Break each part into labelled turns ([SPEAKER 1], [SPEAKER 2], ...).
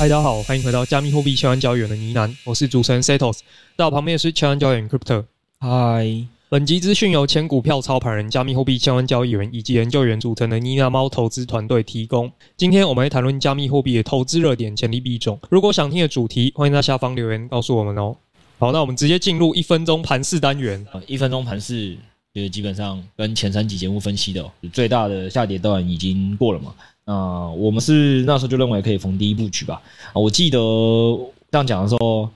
[SPEAKER 1] 嗨，大家好，欢迎回到加密货币千万交易员的呢喃，我是主持人 Setos，在我旁边是千万交易员 Crypto。嗨，本集资讯由前股票操盘人、加密货币千万交易员以及研究员组成的妮娜猫投资团队提供。今天我们会谈论加密货币的投资热点、潜力币种。如果想听的主题，欢迎在下方留言告诉我们哦。好，那我们直接进入一分钟盘势单元。
[SPEAKER 2] 一分钟盘势就是基本上跟前三集节目分析的、哦，最大的下跌段已经过了嘛。啊、我们是那时候就认为可以逢低布局吧。我记得这样讲的时候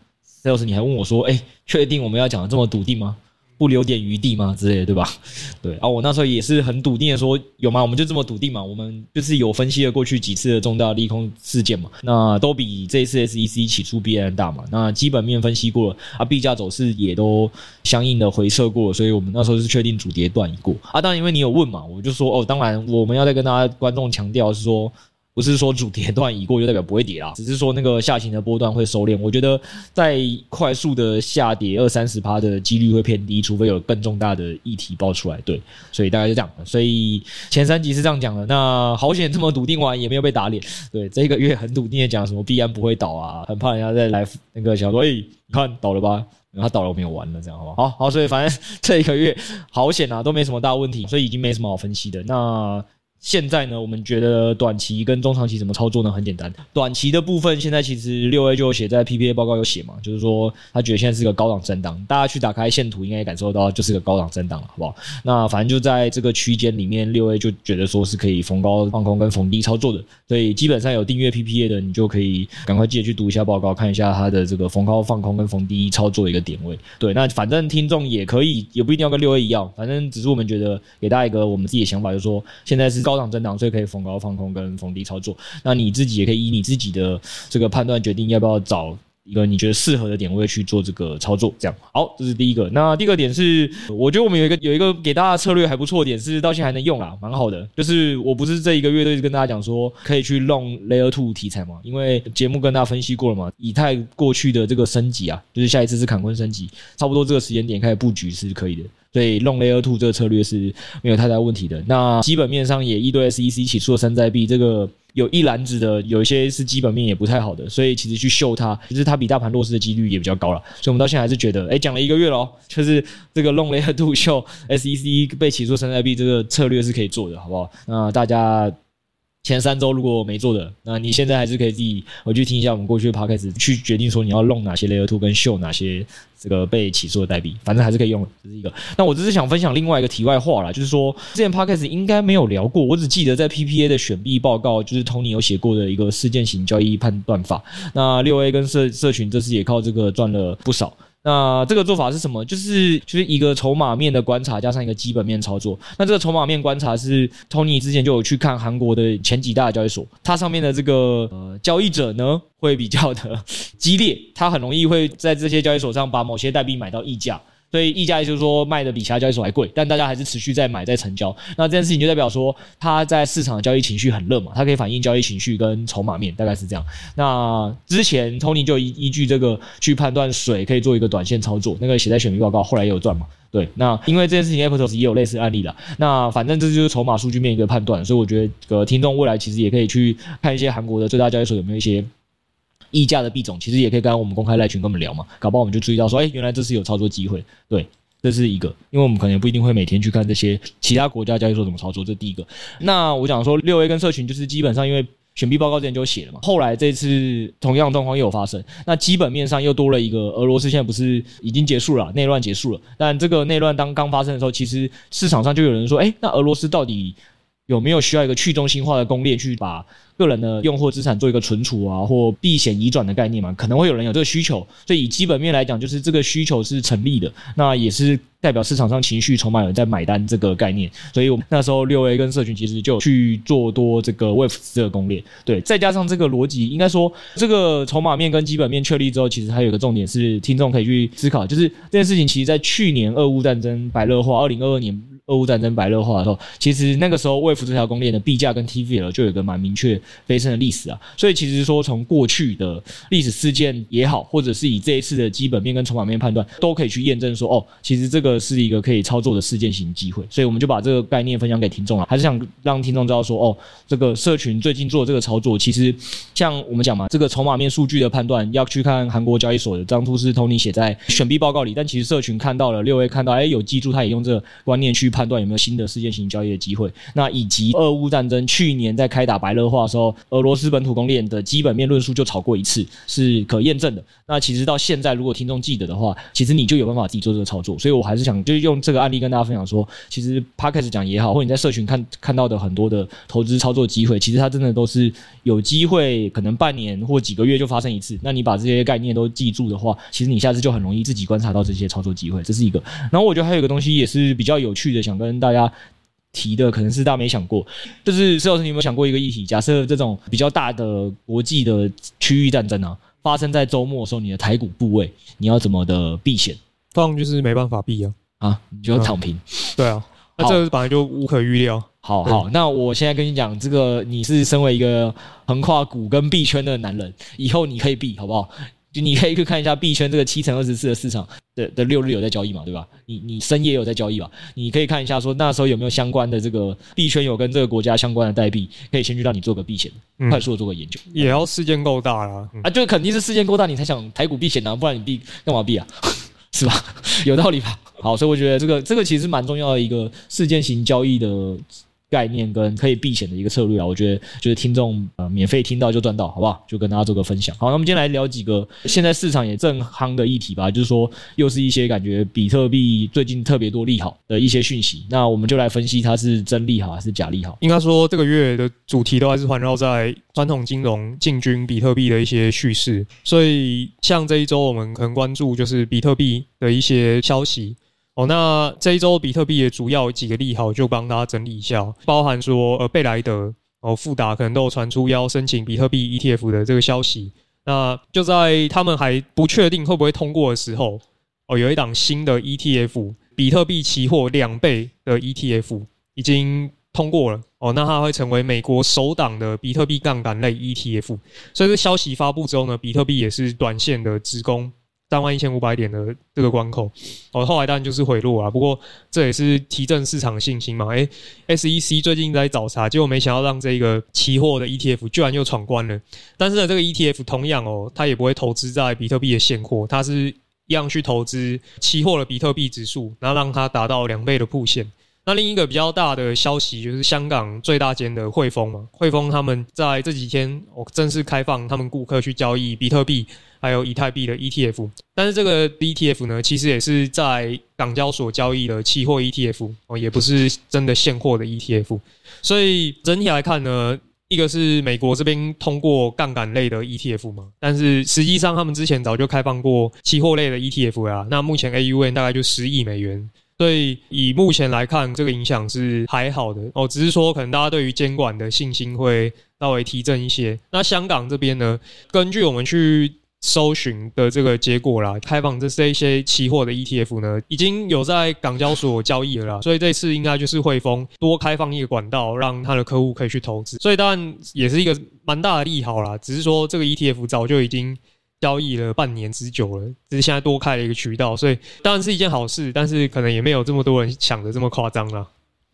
[SPEAKER 2] ，Sales 你还问我说：“哎，确定我们要讲的这么笃定吗？”不留点余地吗？之类的，对吧？对啊，我那时候也是很笃定的说，有吗？我们就这么笃定嘛？我们就是有分析了过去几次的重大利空事件嘛，那都比这一次 SEC 起诉必然大嘛。那基本面分析过了啊，币价走势也都相应的回撤过，所以我们那时候是确定主跌段已过啊。当然，因为你有问嘛，我就说哦，当然我们要再跟大家观众强调是说。不是说主跌段已过就代表不会跌啦，只是说那个下行的波段会收敛。我觉得在快速的下跌二三十趴的几率会偏低，除非有更重大的议题爆出来。对，所以大概就这样。所以前三集是这样讲的。那好险这么笃定完也没有被打脸。对，这个月很笃定的讲什么币安不会倒啊，很怕人家再来那个想说，哎，你看倒了吧？然后他倒了我没有完了，这样好不好？好好，所以反正 这一个月好险啊，都没什么大问题，所以已经没什么好分析的。那。现在呢，我们觉得短期跟中长期怎么操作呢？很简单，短期的部分现在其实六 A 就写在 PPA 报告有写嘛，就是说他觉得现在是个高档震荡，大家去打开线图应该也感受到就是个高档震荡了，好不好？那反正就在这个区间里面，六 A 就觉得说是可以逢高放空跟逢低操作的，所以基本上有订阅 PPA 的，你就可以赶快记得去读一下报告，看一下它的这个逢高放空跟逢低操作的一个点位。对，那反正听众也可以，也不一定要跟六 A 一样，反正只是我们觉得给大家一个我们自己的想法，就是说现在是高高档震荡，所以可以逢高放空跟逢低操作。那你自己也可以以你自己的这个判断决定要不要找一个你觉得适合的点位去做这个操作。这样好，这是第一个。那第二个点是，我觉得我们有一个有一个给大家策略还不错点是，到现在还能用啦，蛮好的。就是我不是这一个月都一直跟大家讲说可以去弄 Layer Two 题材嘛，因为节目跟大家分析过了嘛，以太过去的这个升级啊，就是下一次是坎昆升级，差不多这个时间点开始布局是可以的。所以 long layer two 这个策略是没有太大问题的。那基本面上也一堆 SEC 起诉的山寨币，这个有一篮子的，有一些是基本面也不太好的，所以其实去秀它，其实它比大盘弱势的几率也比较高了。所以我们到现在还是觉得，哎，讲了一个月了，就是这个 long layer two 秀 SEC 被起诉山寨币这个策略是可以做的，好不好？那大家。前三周如果没做的，那你现在还是可以自己回去听一下我们过去的 podcast，去决定说你要弄哪些 layer two 跟秀哪些这个被起诉的代币，反正还是可以用的，这是一个。那我只是想分享另外一个题外话啦，就是说之前 podcast 应该没有聊过，我只记得在 PPA 的选币报告，就是 Tony 有写过的一个事件型交易判断法。那六 A 跟社社群这次也靠这个赚了不少。那这个做法是什么？就是就是一个筹码面的观察，加上一个基本面操作。那这个筹码面观察是 Tony 之前就有去看韩国的前几大交易所，它上面的这个呃交易者呢会比较的激烈，他很容易会在这些交易所上把某些代币买到溢价。所以溢价就是说卖的比其他交易所还贵，但大家还是持续在买在成交。那这件事情就代表说，它在市场的交易情绪很热嘛，它可以反映交易情绪跟筹码面，大概是这样。那之前 Tony 就依依据这个去判断水可以做一个短线操作，那个写在选民报告，后来也有赚嘛。对，那因为这件事情 Aptos 也有类似案例了。那反正这就是筹码数据面一个判断，所以我觉得呃听众未来其实也可以去看一些韩国的最大交易所有没有一些。溢价的币种其实也可以跟我们公开赖群跟我们聊嘛，搞不好我们就注意到说，哎，原来这是有操作机会。对，这是一个，因为我们可能不一定会每天去看这些其他国家交易所怎么操作，这第一个。那我想说，六 A 跟社群就是基本上因为选币报告之前就写了嘛，后来这次同样的状况又有发生，那基本面上又多了一个俄罗斯现在不是已经结束了，内乱结束了，但这个内乱当刚发生的时候，其实市场上就有人说，哎，那俄罗斯到底有没有需要一个去中心化的公链去把个人的用户资产做一个存储啊，或避险移转的概念嘛？可能会有人有这个需求，所以以基本面来讲，就是这个需求是成立的，那也是代表市场上情绪筹码有人在买单这个概念。所以我们那时候六 A 跟社群其实就去做多这个 Wave 这个公链，对，再加上这个逻辑，应该说这个筹码面跟基本面确立之后，其实还有一个重点是听众可以去思考，就是这件事情其实在去年俄乌战争白热化，二零二二年。俄乌战争白热化的时候，其实那个时候 Wave 这条公链的币价跟 TVL 就有个蛮明确飞升的历史啊，所以其实说从过去的历史事件也好，或者是以这一次的基本面跟筹码面判断，都可以去验证说，哦，其实这个是一个可以操作的事件型机会，所以我们就把这个概念分享给听众了，还是想让听众知道说，哦，这个社群最近做这个操作，其实像我们讲嘛，这个筹码面数据的判断要去看韩国交易所的张图是 Tony 写在选币报告里，但其实社群看到了六 A 看到，哎，有记住，他也用这个观念去判断有没有新的事件型交易的机会，那以及俄乌战争去年在开打白热化的时候，俄罗斯本土供应链的基本面论述就炒过一次，是可验证的。那其实到现在，如果听众记得的话，其实你就有办法自己做这个操作。所以我还是想就用这个案例跟大家分享说，其实 Podcast 讲也好，或者你在社群看看到的很多的投资操作机会，其实它真的都是有机会，可能半年或几个月就发生一次。那你把这些概念都记住的话，其实你下次就很容易自己观察到这些操作机会。这是一个。然后我觉得还有一个东西也是比较有趣的，想跟大家。提的可能是大家没想过，就是施老师，你有没有想过一个议题？假设这种比较大的国际的区域战争啊，发生在周末的时候，你的台股部位你要怎么的避险？
[SPEAKER 1] 放就是没办法避啊
[SPEAKER 2] 啊，你就要躺平。
[SPEAKER 1] 对啊，那这个本来就无可预料。
[SPEAKER 2] 好好，那我现在跟你讲，这个你是身为一个横跨股跟币圈的男人，以后你可以避，好不好？就你可以去看一下币圈这个七乘二十四的市场的的六日有在交易嘛，对吧？你你深夜有在交易吧？你可以看一下说那时候有没有相关的这个币圈有跟这个国家相关的代币，可以先去让你做个避险，快速的做个研究。
[SPEAKER 1] 也要事件够大啦，
[SPEAKER 2] 啊，就肯定是事件够大你才想台股避险啊，不然你避干嘛避啊？是吧？有道理吧？好，所以我觉得这个这个其实蛮重要的一个事件型交易的。概念跟可以避险的一个策略啊，我觉得就是听众呃免费听到就赚到，好不好？就跟大家做个分享。好，那我们今天来聊几个现在市场也正夯的议题吧，就是说又是一些感觉比特币最近特别多利好的一些讯息。那我们就来分析它是真利好还是假利好。
[SPEAKER 1] 应该说这个月的主题都还是环绕在传统金融进军比特币的一些叙事，所以像这一周我们可能关注就是比特币的一些消息。哦，那这一周比特币的主要几个利好，就帮大家整理一下，包含说，呃，贝莱德哦，富达可能都有传出要申请比特币 ETF 的这个消息。那就在他们还不确定会不会通过的时候，哦，有一档新的 ETF，比特币期货两倍的 ETF 已经通过了。哦，那它会成为美国首档的比特币杠杆类 ETF。所以这消息发布之后呢，比特币也是短线的直攻。三万一千五百点的这个关口，哦，后来当然就是回落啊。不过这也是提振市场信心嘛。诶，SEC 最近在找茬，结果没想到让这个期货的 ETF 居然又闯关了。但是呢，这个 ETF 同样哦，它也不会投资在比特币的现货，它是一样去投资期货的比特币指数，然后让它达到两倍的曝险。那另一个比较大的消息就是香港最大间的汇丰嘛，汇丰他们在这几天哦正式开放他们顾客去交易比特币还有以太币的 ETF，但是这个 ETF 呢，其实也是在港交所交易的期货 ETF 哦，也不是真的现货的 ETF，所以整体来看呢，一个是美国这边通过杠杆类的 ETF 嘛，但是实际上他们之前早就开放过期货类的 ETF 啊，那目前 AUM 大概就十亿美元。所以以目前来看，这个影响是还好的哦，只是说可能大家对于监管的信心会稍微提振一些。那香港这边呢，根据我们去搜寻的这个结果啦，开放这这一些期货的 ETF 呢，已经有在港交所交易了啦。所以这次应该就是汇丰多开放一个管道，让他的客户可以去投资。所以当然也是一个蛮大的利好啦，只是说这个 ETF 早就已经。交易了半年之久了，只是现在多开了一个渠道，所以当然是一件好事，但是可能也没有这么多人想的这么夸张啦。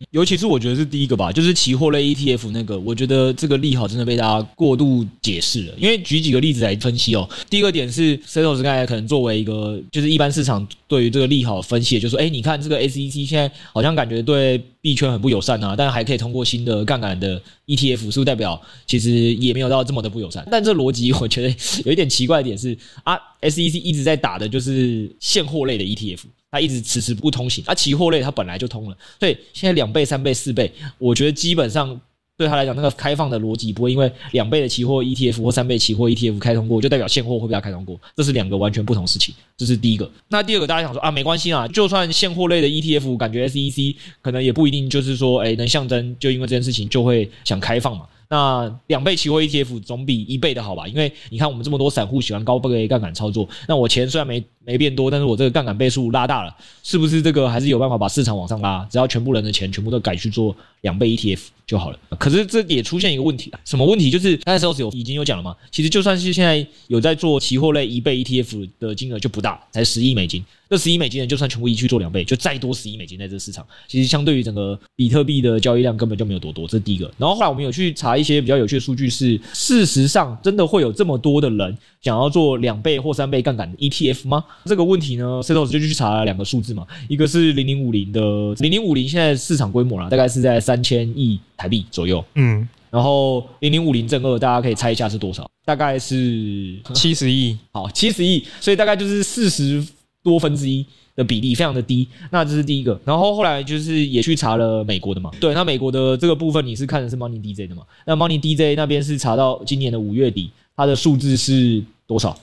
[SPEAKER 2] 尤其是我觉得是第一个吧，就是期货类 ETF 那个，我觉得这个利好真的被大家过度解释了。因为举几个例子来分析哦，第一个点是 Setos 刚才可能作为一个就是一般市场对于这个利好分析，就是说，哎，你看这个 SEC 现在好像感觉对币圈很不友善啊，但还可以通过新的杠杆的 ETF，是不是代表其实也没有到这么的不友善？但这逻辑我觉得有一点奇怪的点是啊，SEC 一直在打的就是现货类的 ETF，它一直迟迟不通行，啊，期货类它本来就通了，所以现在两倍、三倍、四倍，我觉得基本上。对他来讲，那个开放的逻辑不会因为两倍的期货 ETF 或三倍期货 ETF 开通过，就代表现货会被他开通过，这是两个完全不同事情。这是第一个。那第二个，大家想说啊，没关系啊，就算现货类的 ETF，感觉 SEC 可能也不一定就是说，哎，能象征就因为这件事情就会想开放嘛。那两倍期货 ETF 总比一倍的好吧？因为你看我们这么多散户喜欢高倍杠杆操作，那我钱虽然没没变多，但是我这个杠杆倍数拉大了，是不是这个还是有办法把市场往上拉？只要全部人的钱全部都改去做两倍 ETF 就好了。可是这也出现一个问题，什么问题？就是刚才 Sales 有已经有讲了嘛，其实就算是现在有在做期货类一倍 ETF 的金额就不大，才十亿美金。这十亿美金呢，就算全部一去做两倍，就再多十亿美金在这个市场，其实相对于整个比特币的交易量根本就没有多多，这是第一个。然后后来我们有去查一些比较有趣的数据，是事实上真的会有这么多的人想要做两倍或三倍杠杆的 ETF 吗？这个问题呢，Setos 就去查了两个数字嘛，一个是零零五零的零零五零，现在市场规模啦，大概是在三千亿台币左右，嗯，然后零零五零正二，大家可以猜一下是多少？大概是
[SPEAKER 1] 七十亿，
[SPEAKER 2] 好，七十亿，所以大概就是四十。多分之一的比例非常的低，那这是第一个。然后后来就是也去查了美国的嘛，对，那美国的这个部分你是看的是 Money DJ 的嘛？那 Money DJ 那边是查到今年的五月底，它的数字是多少？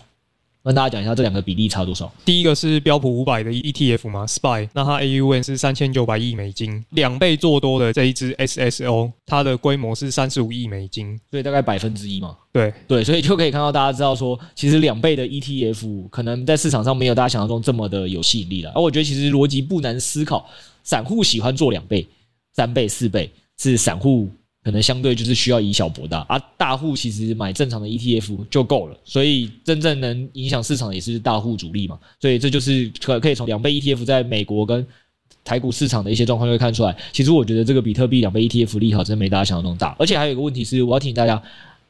[SPEAKER 2] 跟大家讲一下这两个比例差多少？
[SPEAKER 1] 第一个是标普五百的 ETF 嘛，SPY，那它 AUM 是三千九百亿美金，两倍做多的这一支 SSO，它的规模是三十五亿美金，
[SPEAKER 2] 所以大概百分之一嘛。
[SPEAKER 1] 对
[SPEAKER 2] 对，所以就可以看到大家知道说，其实两倍的 ETF 可能在市场上没有大家想象中这么的有吸引力了。而我觉得其实逻辑不难思考，散户喜欢做两倍、三倍、四倍，是散户。可能相对就是需要以小博大，啊大户其实买正常的 ETF 就够了，所以真正能影响市场也是大户主力嘛，所以这就是可可以从两倍 ETF 在美国跟台股市场的一些状况就会看出来。其实我觉得这个比特币两倍 ETF 利好真没大家想象那么大，而且还有一个问题是，我要提醒大家。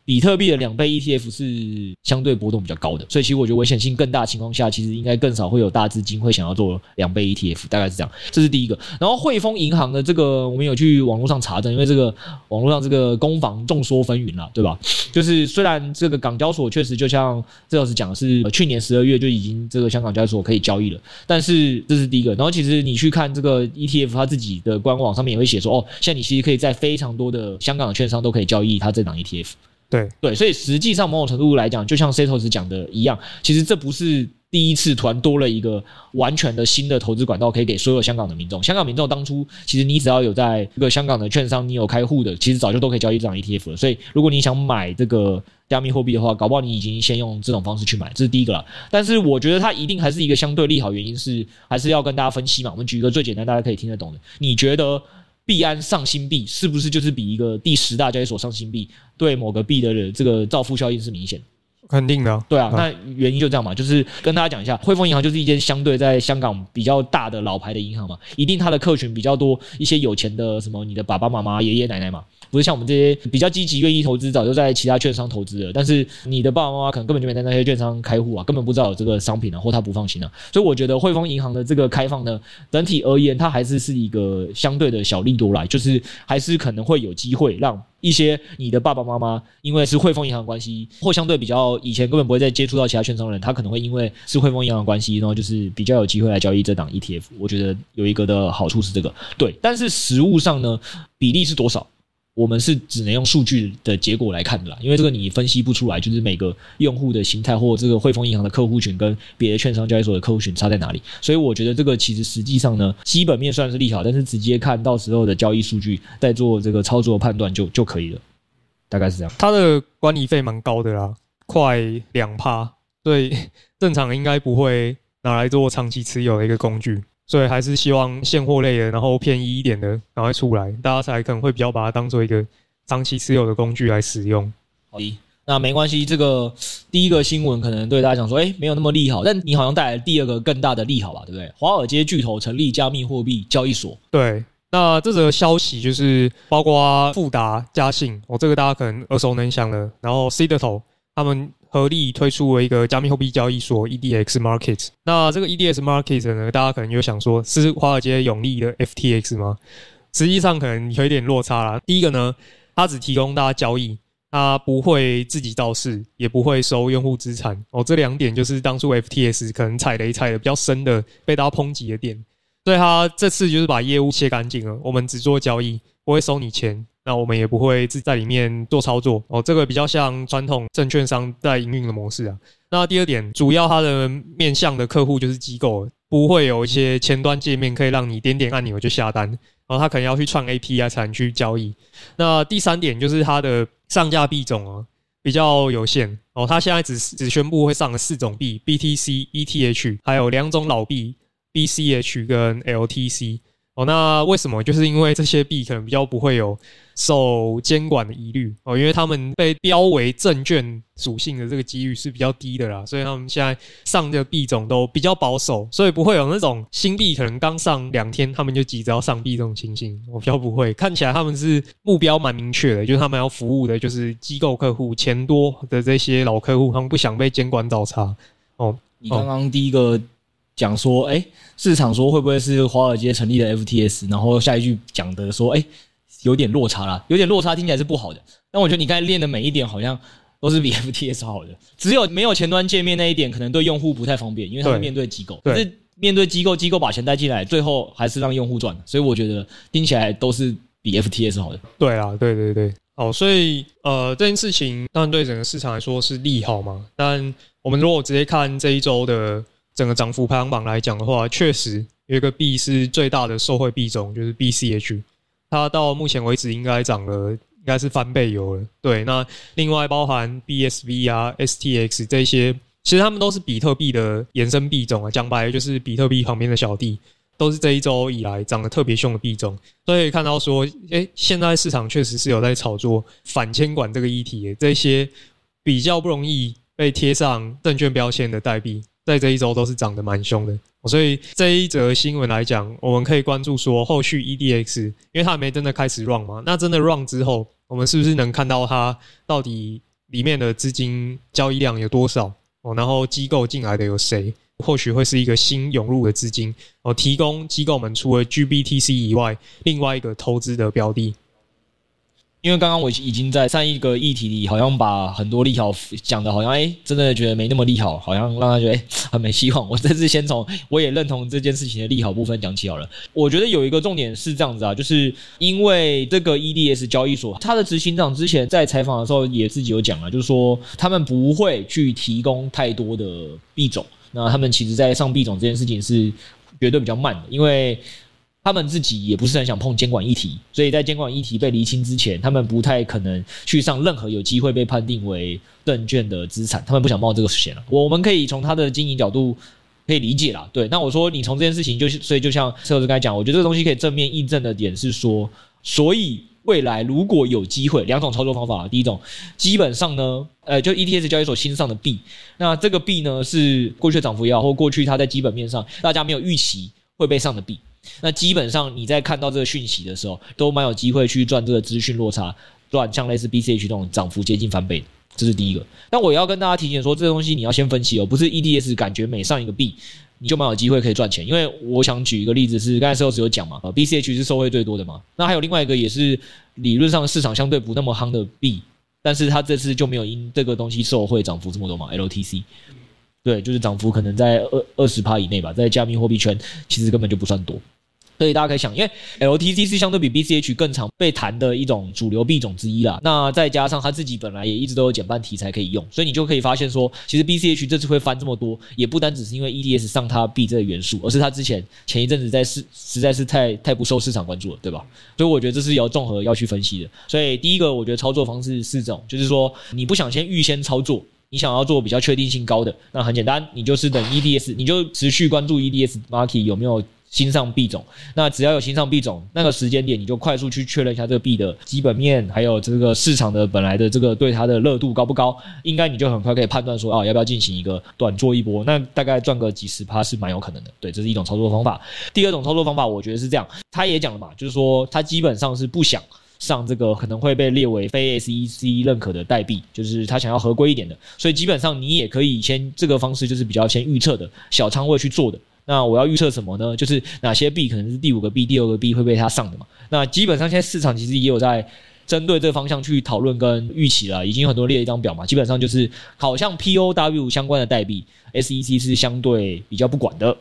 [SPEAKER 2] 比特币的两倍 ETF 是相对波动比较高的，所以其实我觉得危险性更大的情况下，其实应该更少会有大资金会想要做两倍 ETF，大概是这样。这是第一个。然后汇丰银行的这个，我们有去网络上查证，因为这个网络上这个攻防众说纷纭了，对吧？就是虽然这个港交所确实就像这老师讲的是，去年十二月就已经这个香港交易所可以交易了，但是这是第一个。然后其实你去看这个 ETF，它自己的官网上面也会写说，哦，现在你其实可以在非常多的香港的券商都可以交易它这档 ETF。
[SPEAKER 1] 对
[SPEAKER 2] 对，所以实际上某种程度来讲，就像 Setos 讲的一样，其实这不是第一次突然多了一个完全的新的投资管道，可以给所有香港的民众。香港民众当初其实你只要有在这个香港的券商，你有开户的，其实早就都可以交易这档 ETF 了。所以如果你想买这个加密货币的话，搞不好你已经先用这种方式去买，这是第一个了。但是我觉得它一定还是一个相对利好，原因是还是要跟大家分析嘛。我们举一个最简单大家可以听得懂的，你觉得？币安上新币是不是就是比一个第十大交易所上新币对某个币的这个造富效应是明显的？
[SPEAKER 1] 肯定的，
[SPEAKER 2] 对啊，那原因就这样嘛，就是跟大家讲一下，汇丰银行就是一间相对在香港比较大的老牌的银行嘛，一定它的客群比较多，一些有钱的什么你的爸爸妈妈、爷爷奶奶嘛。不是像我们这些比较积极愿意投资，早就在其他券商投资了。但是你的爸爸妈妈可能根本就没在那些券商开户啊，根本不知道有这个商品啊，或他不放心啊。所以我觉得汇丰银行的这个开放呢，整体而言，它还是是一个相对的小利多来，就是还是可能会有机会让一些你的爸爸妈妈，因为是汇丰银行关系，或相对比较以前根本不会再接触到其他券商的人，他可能会因为是汇丰银行关系，然后就是比较有机会来交易这档 ETF。我觉得有一个的好处是这个，对。但是实物上呢，比例是多少？我们是只能用数据的结果来看的啦，因为这个你分析不出来，就是每个用户的形态或这个汇丰银行的客户群跟别的券商交易所的客户群差在哪里。所以我觉得这个其实实际上呢，基本面算是利好，但是直接看到时候的交易数据，再做这个操作判断就就可以了，大概是这样。
[SPEAKER 1] 它的管理费蛮高的啦，快两趴，所以 正常应该不会拿来做长期持有的一个工具。所以还是希望现货类的，然后便宜一点的赶快出来，大家才可能会比较把它当做一个长期持有的工具来使用。
[SPEAKER 2] 好的，那没关系。这个第一个新闻可能对大家讲说，诶，没有那么利好，但你好像带来第二个更大的利好吧，对不对？华尔街巨头成立加密货币交易所。
[SPEAKER 1] 对，那这则消息就是包括富达、嘉信，哦，这个大家可能耳熟能详的。然后 Citadel 他们。合力推出了一个加密货币交易所 EDX Market。那这个 EDX Market 呢，大家可能就想说，是华尔街永利的 FTX 吗？实际上可能有一点落差啦。第一个呢，它只提供大家交易，它不会自己造势，也不会收用户资产。哦，这两点就是当初 FTS 可能踩雷踩的比较深的，被大家抨击的点。所以他这次就是把业务切干净了，我们只做交易，不会收你钱。那我们也不会自在里面做操作哦，这个比较像传统证券商在营运的模式啊。那第二点，主要它的面向的客户就是机构，不会有一些前端界面可以让你点点按钮就下单，然后他可能要去串 API 才能去交易。那第三点就是它的上架币种啊比较有限哦，它现在只只宣布会上了四种币：BTC、ETH，还有两种老币 BCH 跟 LTC。哦，那为什么？就是因为这些币可能比较不会有受监管的疑虑哦，因为他们被标为证券属性的这个几率是比较低的啦，所以他们现在上的币种都比较保守，所以不会有那种新币可能刚上两天他们就急着要上币这种情形。我比较不会，看起来他们是目标蛮明确的，就是他们要服务的就是机构客户、钱多的这些老客户，他们不想被监管找茬。哦，
[SPEAKER 2] 你刚刚第一个。讲说，哎，市场说会不会是华尔街成立的 FTS？然后下一句讲的说，哎，有点落差啦，有点落差，听起来是不好的。但我觉得你刚才练的每一点好像都是比 FTS 好的，只有没有前端界面那一点可能对用户不太方便，因为他们面对机构。可是面对机构，机构把钱带进来，最后还是让用户赚。所以我觉得听起来都是比 FTS 好的。
[SPEAKER 1] 对啊，对对对，哦，所以呃，这件事情当然对整个市场来说是利好嘛。但我们如果直接看这一周的。整个涨幅排行榜来讲的话，确实有一个币是最大的受惠币种，就是 BCH，它到目前为止应该涨了，应该是翻倍有了。对，那另外包含 BSV 啊、STX 这些，其实他们都是比特币的衍生币种啊，讲白了就是比特币旁边的小弟，都是这一周以来涨得特别凶的币种。所以看到说，诶，现在市场确实是有在炒作反监管这个议题，这些比较不容易被贴上证券标签的代币。在这一周都是涨得蛮凶的，所以这一则新闻来讲，我们可以关注说后续 EDX，因为它还没真的开始 run 嘛，那真的 run 之后，我们是不是能看到它到底里面的资金交易量有多少？哦，然后机构进来的有谁？或许会是一个新涌入的资金，哦，提供机构们除了 GBTC 以外，另外一个投资的标的。
[SPEAKER 2] 因为刚刚我已经在上一个议题里，好像把很多利好讲的，好像哎，真的觉得没那么利好，好像让他觉得哎很没希望。我这次先从我也认同这件事情的利好部分讲起好了。我觉得有一个重点是这样子啊，就是因为这个 EDS 交易所，它的执行长之前在采访的时候也自己有讲了，就是说他们不会去提供太多的币种，那他们其实在上币种这件事情是绝对比较慢的，因为。他们自己也不是很想碰监管议题，所以在监管议题被厘清之前，他们不太可能去上任何有机会被判定为证券的资产，他们不想冒这个险了。我们可以从他的经营角度可以理解啦。对，那我说你从这件事情就是，所以就像车子刚才讲，我觉得这个东西可以正面印证的点是说，所以未来如果有机会，两种操作方法，第一种基本上呢，呃，就 ETS 交易所新上的币，那这个币呢是过去的涨幅也好，或过去它在基本面上大家没有预期会被上的币。那基本上你在看到这个讯息的时候，都蛮有机会去赚这个资讯落差，赚像类似 BCH 这种涨幅接近翻倍的，这是第一个。但我要跟大家提醒说，这个东西你要先分析哦，不是 EDS 感觉每上一个币你就蛮有机会可以赚钱。因为我想举一个例子是，刚才 Sales 有讲嘛，BCH 是受惠最多的嘛。那还有另外一个也是理论上市场相对不那么夯的币，但是它这次就没有因这个东西受惠涨幅这么多嘛，LTC。对，就是涨幅可能在二二十趴以内吧，在加密货币圈其实根本就不算多。所以大家可以想，因为 LTC 是相对比 BCH 更常被谈的一种主流币种之一啦。那再加上它自己本来也一直都有减半题材可以用，所以你就可以发现说，其实 BCH 这次会翻这么多，也不单只是因为 EDS 上它币这个元素，而是它之前前一阵子在市实在是太太不受市场关注了，对吧？所以我觉得这是要综合要去分析的。所以第一个，我觉得操作方式是这种，就是说你不想先预先操作。你想要做比较确定性高的，那很简单，你就是等 EDS，你就持续关注 EDS market 有没有新上币种。那只要有新上币种，那个时间点你就快速去确认一下这个币的基本面，还有这个市场的本来的这个对它的热度高不高，应该你就很快可以判断说啊，要不要进行一个短做一波。那大概赚个几十趴是蛮有可能的。对，这是一种操作方法。第二种操作方法，我觉得是这样，他也讲了嘛，就是说他基本上是不想。上这个可能会被列为非 SEC 认可的代币，就是他想要合规一点的，所以基本上你也可以先这个方式就是比较先预测的小仓位去做的。那我要预测什么呢？就是哪些币可能是第五个币、第二个币会被他上的嘛？那基本上现在市场其实也有在针对这方向去讨论跟预期了，已经有很多列一张表嘛，基本上就是好像 POW 相关的代币，SEC 是相对比较不管的。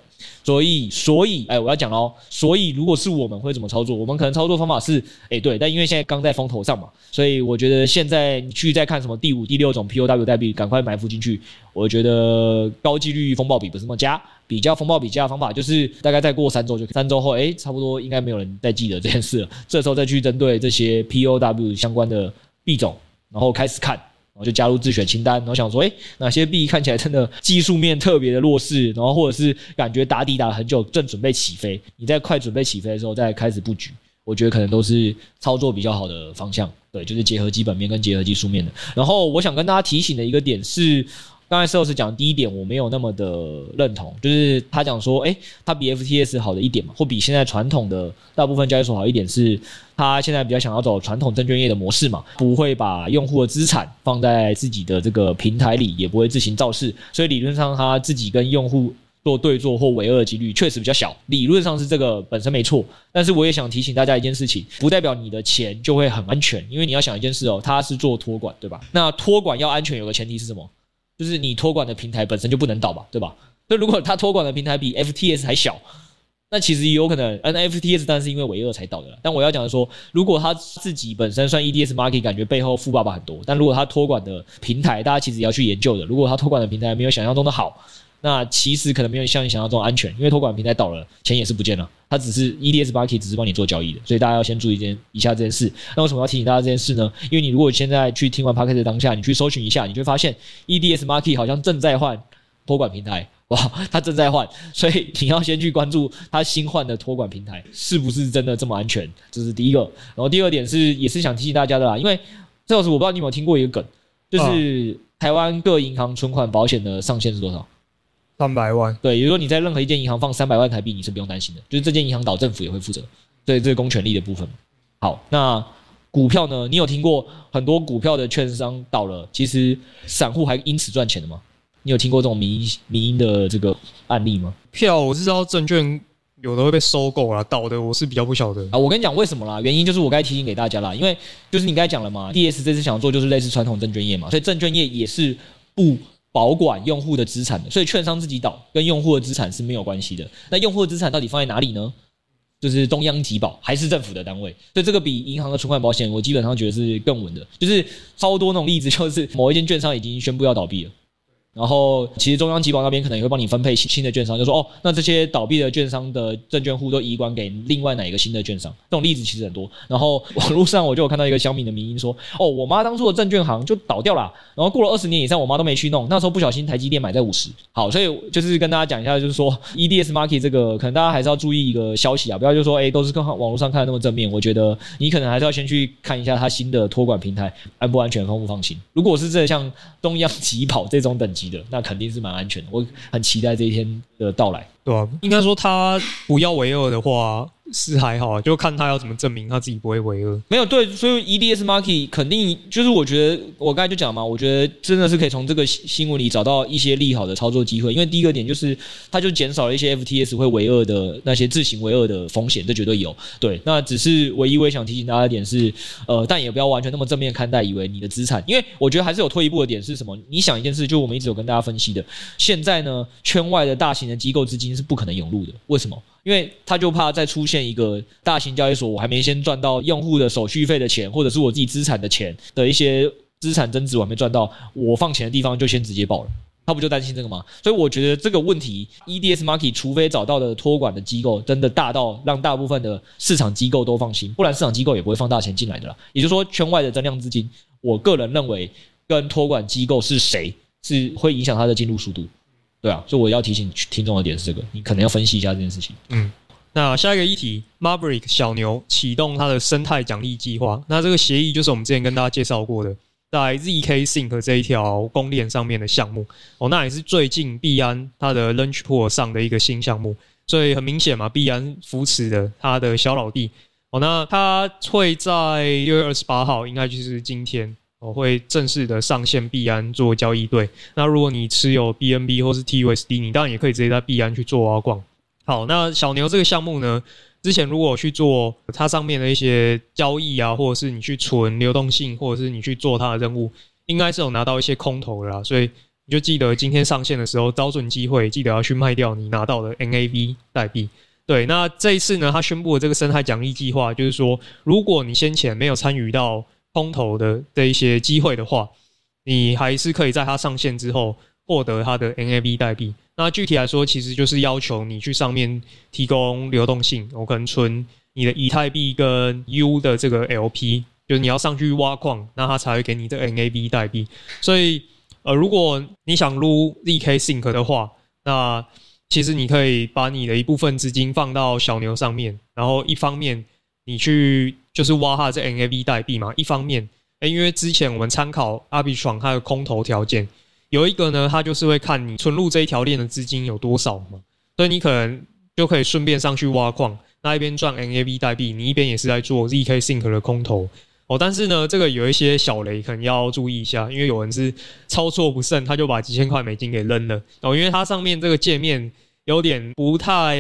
[SPEAKER 2] 所以，所以，哎，我要讲喽。所以，如果是我们会怎么操作？我们可能操作方法是，哎，对，但因为现在刚在风头上嘛，所以我觉得现在你去再看什么第五、第六种 POW 代币，赶快埋伏进去。我觉得高几率风暴比不是那么佳。比较风暴比价的方法就是大概再过三周就三周后，哎，差不多应该没有人再记得这件事了。这时候再去针对这些 POW 相关的币种，然后开始看。然后就加入自选清单，然后想说，哎，哪些币看起来真的技术面特别的弱势，然后或者是感觉打底打了很久，正准备起飞，你在快准备起飞的时候再开始布局，我觉得可能都是操作比较好的方向。对，就是结合基本面跟结合技术面的。然后我想跟大家提醒的一个点是。刚才 Sales 讲第一点，我没有那么的认同，就是他讲说，诶，他比 FTS 好的一点嘛，或比现在传统的大部分交易所好一点是，他现在比较想要走传统证券业的模式嘛，不会把用户的资产放在自己的这个平台里，也不会自行造势，所以理论上他自己跟用户做对做或为恶的几率确实比较小，理论上是这个本身没错，但是我也想提醒大家一件事情，不代表你的钱就会很安全，因为你要想一件事哦，他是做托管，对吧？那托管要安全，有个前提是什么？就是你托管的平台本身就不能倒吧，对吧？那如果他托管的平台比 FTS 还小，那其实也有可能 NFTS 但是因为违约才倒的。但我要讲的说，如果他自己本身算 EDS Market，感觉背后富爸爸很多。但如果他托管的平台，大家其实也要去研究的。如果他托管的平台没有想象中的好，那其实可能没有像你想象中安全，因为托管平台倒了，钱也是不见了。它只是 EDS Market 只是帮你做交易的，所以大家要先注意一件以下这件事。那为什么要提醒大家这件事呢？因为你如果现在去听完的当下，你去搜寻一下，你就会发现 EDS Market 好像正在换托管平台，哇，它正在换，所以你要先去关注它新换的托管平台是不是真的这么安全，这是第一个。然后第二点是，也是想提醒大家的啦，因为这老师我不知道你有没有听过一个梗，就是台湾各银行存款保险的上限是多少？
[SPEAKER 1] 三百万，
[SPEAKER 2] 对，也就是说你在任何一间银行放三百万台币，你是不用担心的，就是这间银行倒，政府也会负责，对这个公权力的部分。好，那股票呢？你有听过很多股票的券商倒了，其实散户还因此赚钱的吗？你有听过这种民营民营的这个案例吗？
[SPEAKER 1] 票我是知道证券有的会被收购了，倒的我是比较不晓得
[SPEAKER 2] 啊。我跟你讲为什么啦？原因就是我该提醒给大家啦，因为就是你刚才讲了嘛，DS 这次想做就是类似传统证券业嘛，所以证券业也是不。保管用户的资产的，所以券商自己倒跟用户的资产是没有关系的。那用户的资产到底放在哪里呢？就是中央集保还是政府的单位？所以这个比银行的存款保险，我基本上觉得是更稳的。就是超多那种例子，就是某一间券商已经宣布要倒闭了。然后，其实中央集保那边可能也会帮你分配新新的券商，就说哦，那这些倒闭的券商的证券户都移管给另外哪一个新的券商？这种例子其实很多。然后网络上我就有看到一个乡民的迷因说，哦，我妈当初的证券行就倒掉了，然后过了二十年以上，我妈都没去弄，那时候不小心台积电买在五十。好，所以就是跟大家讲一下，就是说 EDS Market 这个可能大家还是要注意一个消息啊，不要就说哎，都是跟网络上看的那么正面。我觉得你可能还是要先去看一下它新的托管平台安不安全，放不放心。如果是这像中央集保这种等级的，那肯定是蛮。蛮安全的，我很期待这一天的到来。
[SPEAKER 1] 对啊，应该说他不要为恶的话。是还好，就看他要怎么证明他自己不会为恶。
[SPEAKER 2] 没有对，所以 EDS Market 肯定就是我觉得我刚才就讲嘛，我觉得真的是可以从这个新闻里找到一些利好的操作机会。因为第一个点就是它就减少了一些 FTS 会为恶的那些自行为恶的风险，这绝对有。对，那只是唯一我想提醒大家的点是，呃，但也不要完全那么正面看待，以为你的资产，因为我觉得还是有退一步的点是什么？你想一件事，就我们一直有跟大家分析的，现在呢，圈外的大型的机构资金是不可能涌入的，为什么？因为他就怕再出现一个大型交易所，我还没先赚到用户的手续费的钱，或者是我自己资产的钱的一些资产增值，我还没赚到，我放钱的地方就先直接爆了，他不就担心这个吗？所以我觉得这个问题，EDS Market 除非找到的托管的机构真的大到让大部分的市场机构都放心，不然市场机构也不会放大钱进来的啦。也就是说，圈外的增量资金，我个人认为跟托管机构是谁是会影响它的进入速度。对啊，所以我要提醒听众的点是这个，你可能要分析一下这件事情。
[SPEAKER 1] 嗯，那下一个议题，Maverick 小牛启动它的生态奖励计划。那这个协议就是我们之前跟大家介绍过的，在 ZK Sync 这一条公链上面的项目。哦，那也是最近币安它的 Launch Pool 上的一个新项目。所以很明显嘛，币安扶持的它的小老弟。哦，那它会在六月二十八号，应该就是今天。我会正式的上线币安做交易对。那如果你持有 BNB 或是 TUSD，你当然也可以直接在币安去做挖矿。好，那小牛这个项目呢，之前如果去做它上面的一些交易啊，或者是你去存流动性，或者是你去做它的任务，应该是有拿到一些空投的啦。所以你就记得今天上线的时候，找准机会，记得要去卖掉你拿到的 NAV 代币。对，那这一次呢，他宣布的这个生态奖励计划，就是说，如果你先前没有参与到空投的这一些机会的话，你还是可以在它上线之后获得它的 NAV 代币。那具体来说，其实就是要求你去上面提供流动性，我可能存你的以太币跟 U 的这个 LP，就是你要上去挖矿，那它才会给你这 NAV 代币。所以，呃，如果你想撸 ZK Sync 的话，那其实你可以把你的一部分资金放到小牛上面，然后一方面你去就是挖它的这 NAV 代币嘛，一方面，因为之前我们参考 Arbitrum 它的空投条件，有一个呢，它就是会看你存入这一条链的资金有多少嘛，所以你可能就可以顺便上去挖矿，那一边赚 NAV 代币，你一边也是在做 ZK Sync 的空投。哦，但是呢，这个有一些小雷，可能要注意一下，因为有人是操作不慎，他就把几千块美金给扔了。哦，因为它上面这个界面有点不太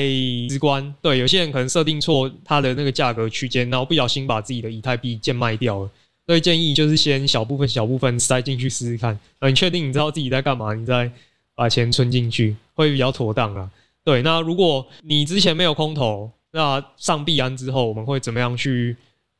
[SPEAKER 1] 直观，对，有些人可能设定错它的那个价格区间，然后不小心把自己的以太币贱卖掉了。所以建议就是先小部分小部分塞进去试试看，呃，你确定你知道自己在干嘛，你再把钱存进去，会比较妥当啊。对，那如果你之前没有空投，那上币安之后，我们会怎么样去？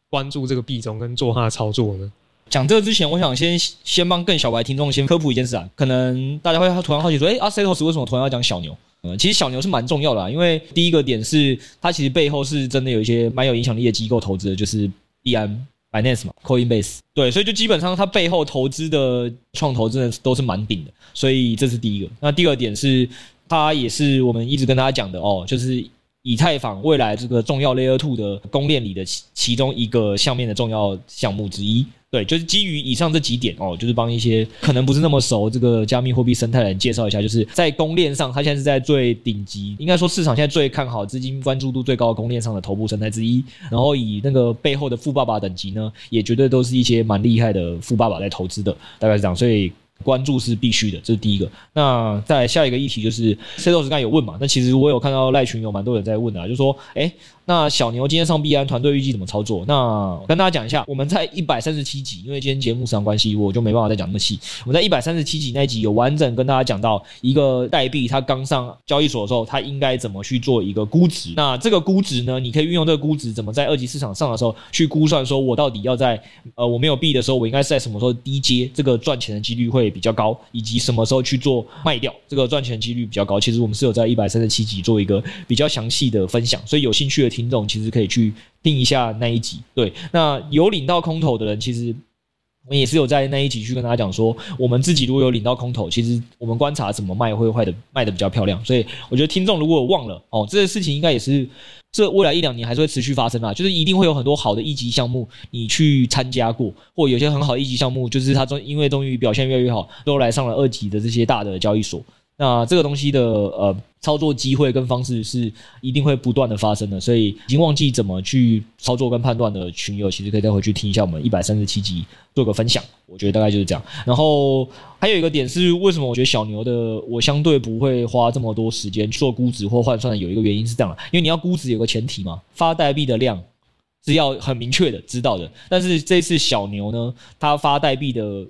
[SPEAKER 1] 关注这个币种跟做它的操作呢？
[SPEAKER 2] 讲这个之前，我想先先帮更小白听众先科普一件事啊。可能大家会突然好奇说：“诶、阿 Setos 为什么突然要讲小牛？”其实小牛是蛮重要的啊，因为第一个点是它其实背后是真的有一些蛮有影响力的机构投资的，就是币安、Binance 嘛，Coinbase。对，所以就基本上它背后投资的创投真的都是蛮顶的，所以这是第一个。那第二点是，它也是我们一直跟大家讲的哦，就是。以太坊未来这个重要 Layer Two 的公链里的其其中一个项面的重要项目之一，对，就是基于以上这几点哦，就是帮一些可能不是那么熟这个加密货币生态的人介绍一下，就是在公链上，它现在是在最顶级，应该说市场现在最看好、资金关注度最高的公链上的头部生态之一。然后以那个背后的富爸爸等级呢，也绝对都是一些蛮厉害的富爸爸在投资的，大概是这样，所以。关注是必须的，这是第一个。那再来下一个议题就是 Setos 刚有问嘛？那其实我有看到赖群有蛮多人在问啊，就说，诶那小牛今天上币安团队预计怎么操作？那跟大家讲一下，我们在一百三十七集，因为今天节目时长关系，我就没办法再讲那么细。我们在一百三十七集那一集有完整跟大家讲到一个代币它刚上交易所的时候，它应该怎么去做一个估值。那这个估值呢，你可以运用这个估值，怎么在二级市场上的时候去估算，说我到底要在呃我没有币的时候，我应该是在什么时候低接，这个赚钱的几率会比较高，以及什么时候去做卖掉，这个赚钱几率比较高。其实我们是有在一百三十七集做一个比较详细的分享，所以有兴趣的。听众其实可以去听一下那一集，对，那有领到空投的人，其实我们也是有在那一集去跟大家讲说，我们自己如果有领到空投，其实我们观察怎么卖会坏的卖的比较漂亮，所以我觉得听众如果忘了哦，这个事情应该也是这未来一两年还是会持续发生啊，就是一定会有很多好的一级项目你去参加过，或有些很好的一级项目，就是它终因为终于表现越来越好，都来上了二级的这些大的交易所。那这个东西的呃操作机会跟方式是一定会不断的发生的，所以已经忘记怎么去操作跟判断的群友，其实可以再回去听一下我们一百三十七集做个分享。我觉得大概就是这样。然后还有一个点是，为什么我觉得小牛的我相对不会花这么多时间做估值或换算，有一个原因是这样的，因为你要估值有个前提嘛，发代币的量是要很明确的知道的。但是这次小牛呢，它发代币的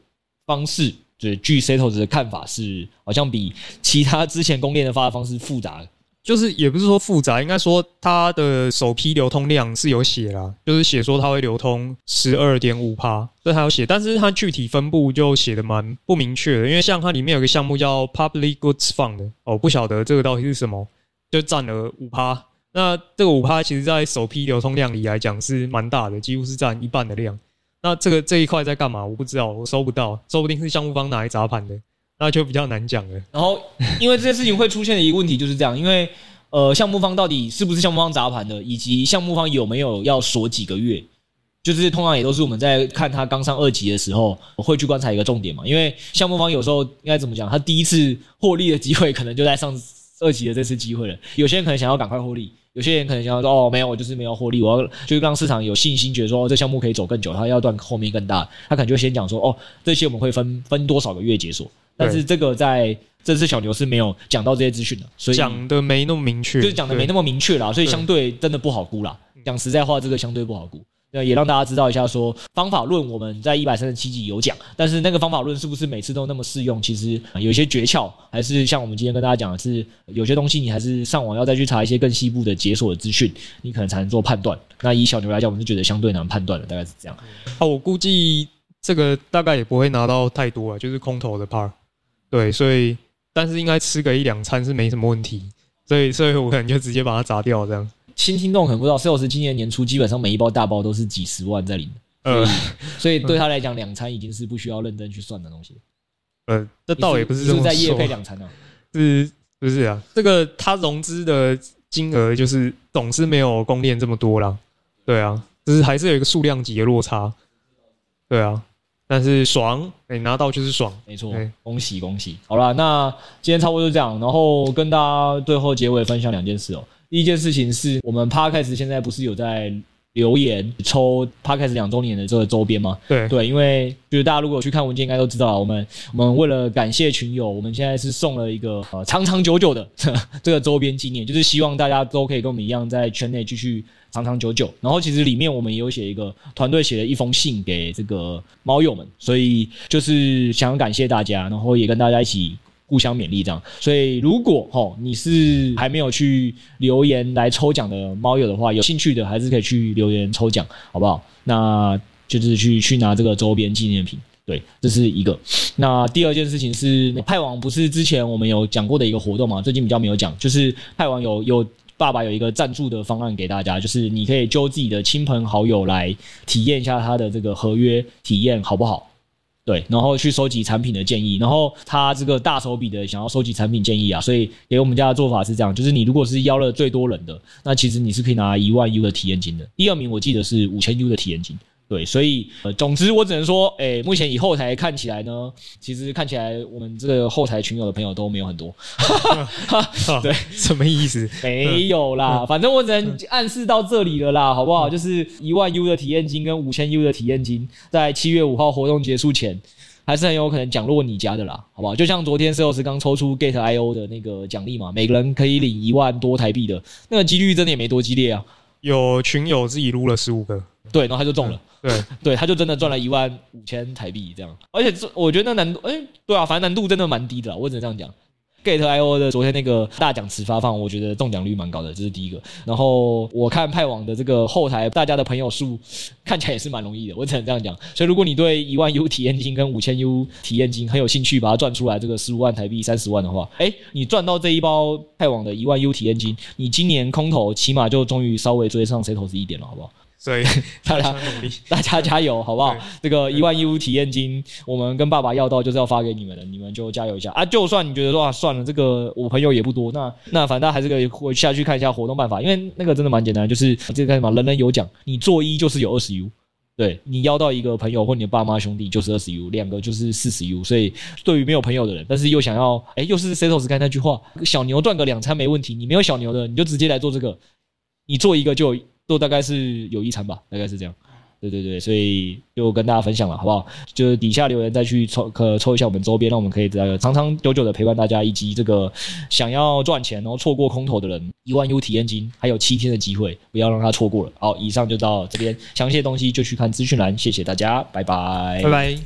[SPEAKER 2] 方式。对，据 Setos 的看法是，好像比其他之前公链的发的方式复杂，
[SPEAKER 1] 就是也不是说复杂，应该说它的首批流通量是有写啦，就是写说它会流通十二点五趴，这它有写，但是它具体分布就写的蛮不明确的，因为像它里面有个项目叫 Public Goods Fund，哦，不晓得这个到底是什么，就占了五趴，那这个五趴其实在首批流通量里来讲是蛮大的，几乎是占一半的量。那这个这一块在干嘛？我不知道，我收不到，说不定是项目方拿来砸盘的，那就比较难讲了。
[SPEAKER 2] 然后，因为这件事情会出现的一个问题就是这样，因为呃，项目方到底是不是项目方砸盘的，以及项目方有没有要锁几个月，就是通常也都是我们在看他刚上二级的时候我会去观察一个重点嘛。因为项目方有时候应该怎么讲，他第一次获利的机会可能就在上二级的这次机会了。有些人可能想要赶快获利。有些人可能想要说哦，没有，我就是没有获利，我要就是让市场有信心，觉得说哦，这项目可以走更久，他要赚后面更大，他可能就先讲说哦，这些我们会分 分多少个月解锁。但是这个在这次小牛是没有讲到这些资讯的，所以
[SPEAKER 1] 讲的没那么明确，
[SPEAKER 2] 就是讲的没那么明确啦，所以相对真的不好估啦。讲实在话，这个相对不好估。那也让大家知道一下说，方法论我们在一百三十七集有讲，但是那个方法论是不是每次都那么适用？其实有些诀窍，还是像我们今天跟大家讲的是，有些东西你还是上网要再去查一些更细部的解锁的资讯，你可能才能做判断。那以小牛来讲，我们是觉得相对难判断的，大概是这样。
[SPEAKER 1] 啊，我估计这个大概也不会拿到太多啊，就是空投的 part。对，所以但是应该吃个一两餐是没什么问题，所以所以我可能就直接把它砸掉这样。
[SPEAKER 2] 新听众可能不知道，Sales 今年年初基本上每一包大包都是几十万在里面，呃，所以对他来讲，两餐已经是不需要认真去算的东西。
[SPEAKER 1] 呃，这倒也不是
[SPEAKER 2] 这么在业配两餐啊，
[SPEAKER 1] 是不是啊？这个他融资的金额就是总是没有供链这么多啦，对啊，就是还是有一个数量级的落差，对啊，但是爽，你拿到就是爽，
[SPEAKER 2] 没错，恭喜恭喜。好了，那今天差不多就这样，然后跟大家最后结尾分享两件事哦。第一件事情是我们 Podcast 现在不是有在留言抽 Podcast 两周年的这个周边吗？
[SPEAKER 1] 对
[SPEAKER 2] 对，因为就是大家如果有去看文件，应该都知道，我们我们为了感谢群友，我们现在是送了一个呃长长久久的 这个周边纪念，就是希望大家都可以跟我们一样在圈内继续长长久久。然后其实里面我们也有写一个团队写了一封信给这个猫友们，所以就是想感谢大家，然后也跟大家一起。互相勉励，这样。所以，如果齁你是还没有去留言来抽奖的猫友的话，有兴趣的还是可以去留言抽奖，好不好？那就是去去拿这个周边纪念品。对，这是一个。那第二件事情是，派网不是之前我们有讲过的一个活动嘛？最近比较没有讲，就是派网有有爸爸有一个赞助的方案给大家，就是你可以揪自己的亲朋好友来体验一下他的这个合约体验，好不好？对，然后去收集产品的建议，然后他这个大手笔的想要收集产品建议啊，所以给我们家的做法是这样，就是你如果是邀了最多人的，那其实你是可以拿一万 U 的体验金的。第二名我记得是五千 U 的体验金。对，所以呃，总之我只能说，诶，目前以后台看起来呢，其实看起来我们这个后台群友的朋友都没有很多。对，
[SPEAKER 1] 什么意思？
[SPEAKER 2] 没有啦，反正我只能暗示到这里了啦，好不好？就是一万 U 的体验金跟五千 U 的体验金，在七月五号活动结束前，还是很有可能奖落你家的啦，好不好？就像昨天 Sales 刚抽出 Gate IO 的那个奖励嘛，每个人可以领一万多台币的，那个几率真的也没多激烈啊。
[SPEAKER 1] 有群友自己撸了十五个，
[SPEAKER 2] 对，然后他就中了，
[SPEAKER 1] 对
[SPEAKER 2] 对，他就真的赚了一万五千台币这样，而且这我觉得那难度，哎，对啊，反正难度真的蛮低的，我只能这样讲。Gate.io 的昨天那个大奖池发放，我觉得中奖率蛮高的，这是第一个。然后我看派网的这个后台，大家的朋友数看起来也是蛮容易的，我只能这样讲。所以如果你对一万 U 体验金跟五千 U 体验金很有兴趣，把它赚出来，这个十五万台币三十万的话，哎，你赚到这一包派网的一万 U 体验金，你今年空投起码就终于稍微追上 Setos 一点了，好不好？
[SPEAKER 1] 所以 大家努力，
[SPEAKER 2] 大家加油，好不好？这个一万 U 体验金，我们跟爸爸要到，就是要发给你们的，你们就加油一下啊！就算你觉得说啊，算了，这个我朋友也不多，那 那反正还是可以回下去看一下活动办法，因为那个真的蛮简单，就是这个干什么，人人有奖，你做一就是有二十 U，对，你邀到一个朋友或你的爸妈兄弟就是二十 U，两个就是四十 U，所以对于没有朋友的人，但是又想要，哎，又是 Setos 刚才那句话，小牛断个两餐没问题，你没有小牛的，你就直接来做这个，你做一个就。都大概是有一餐吧，大概是这样。对对对，所以就跟大家分享了，好不好？就是底下留言再去抽，可抽一下我们周边，让我们可以这个长长久久的陪伴大家，以及这个想要赚钱然后错过空投的人，一万 U 体验金还有七天的机会，不要让他错过了。好，以上就到这边，详细的东西就去看资讯栏。谢谢大家，拜拜，
[SPEAKER 1] 拜拜。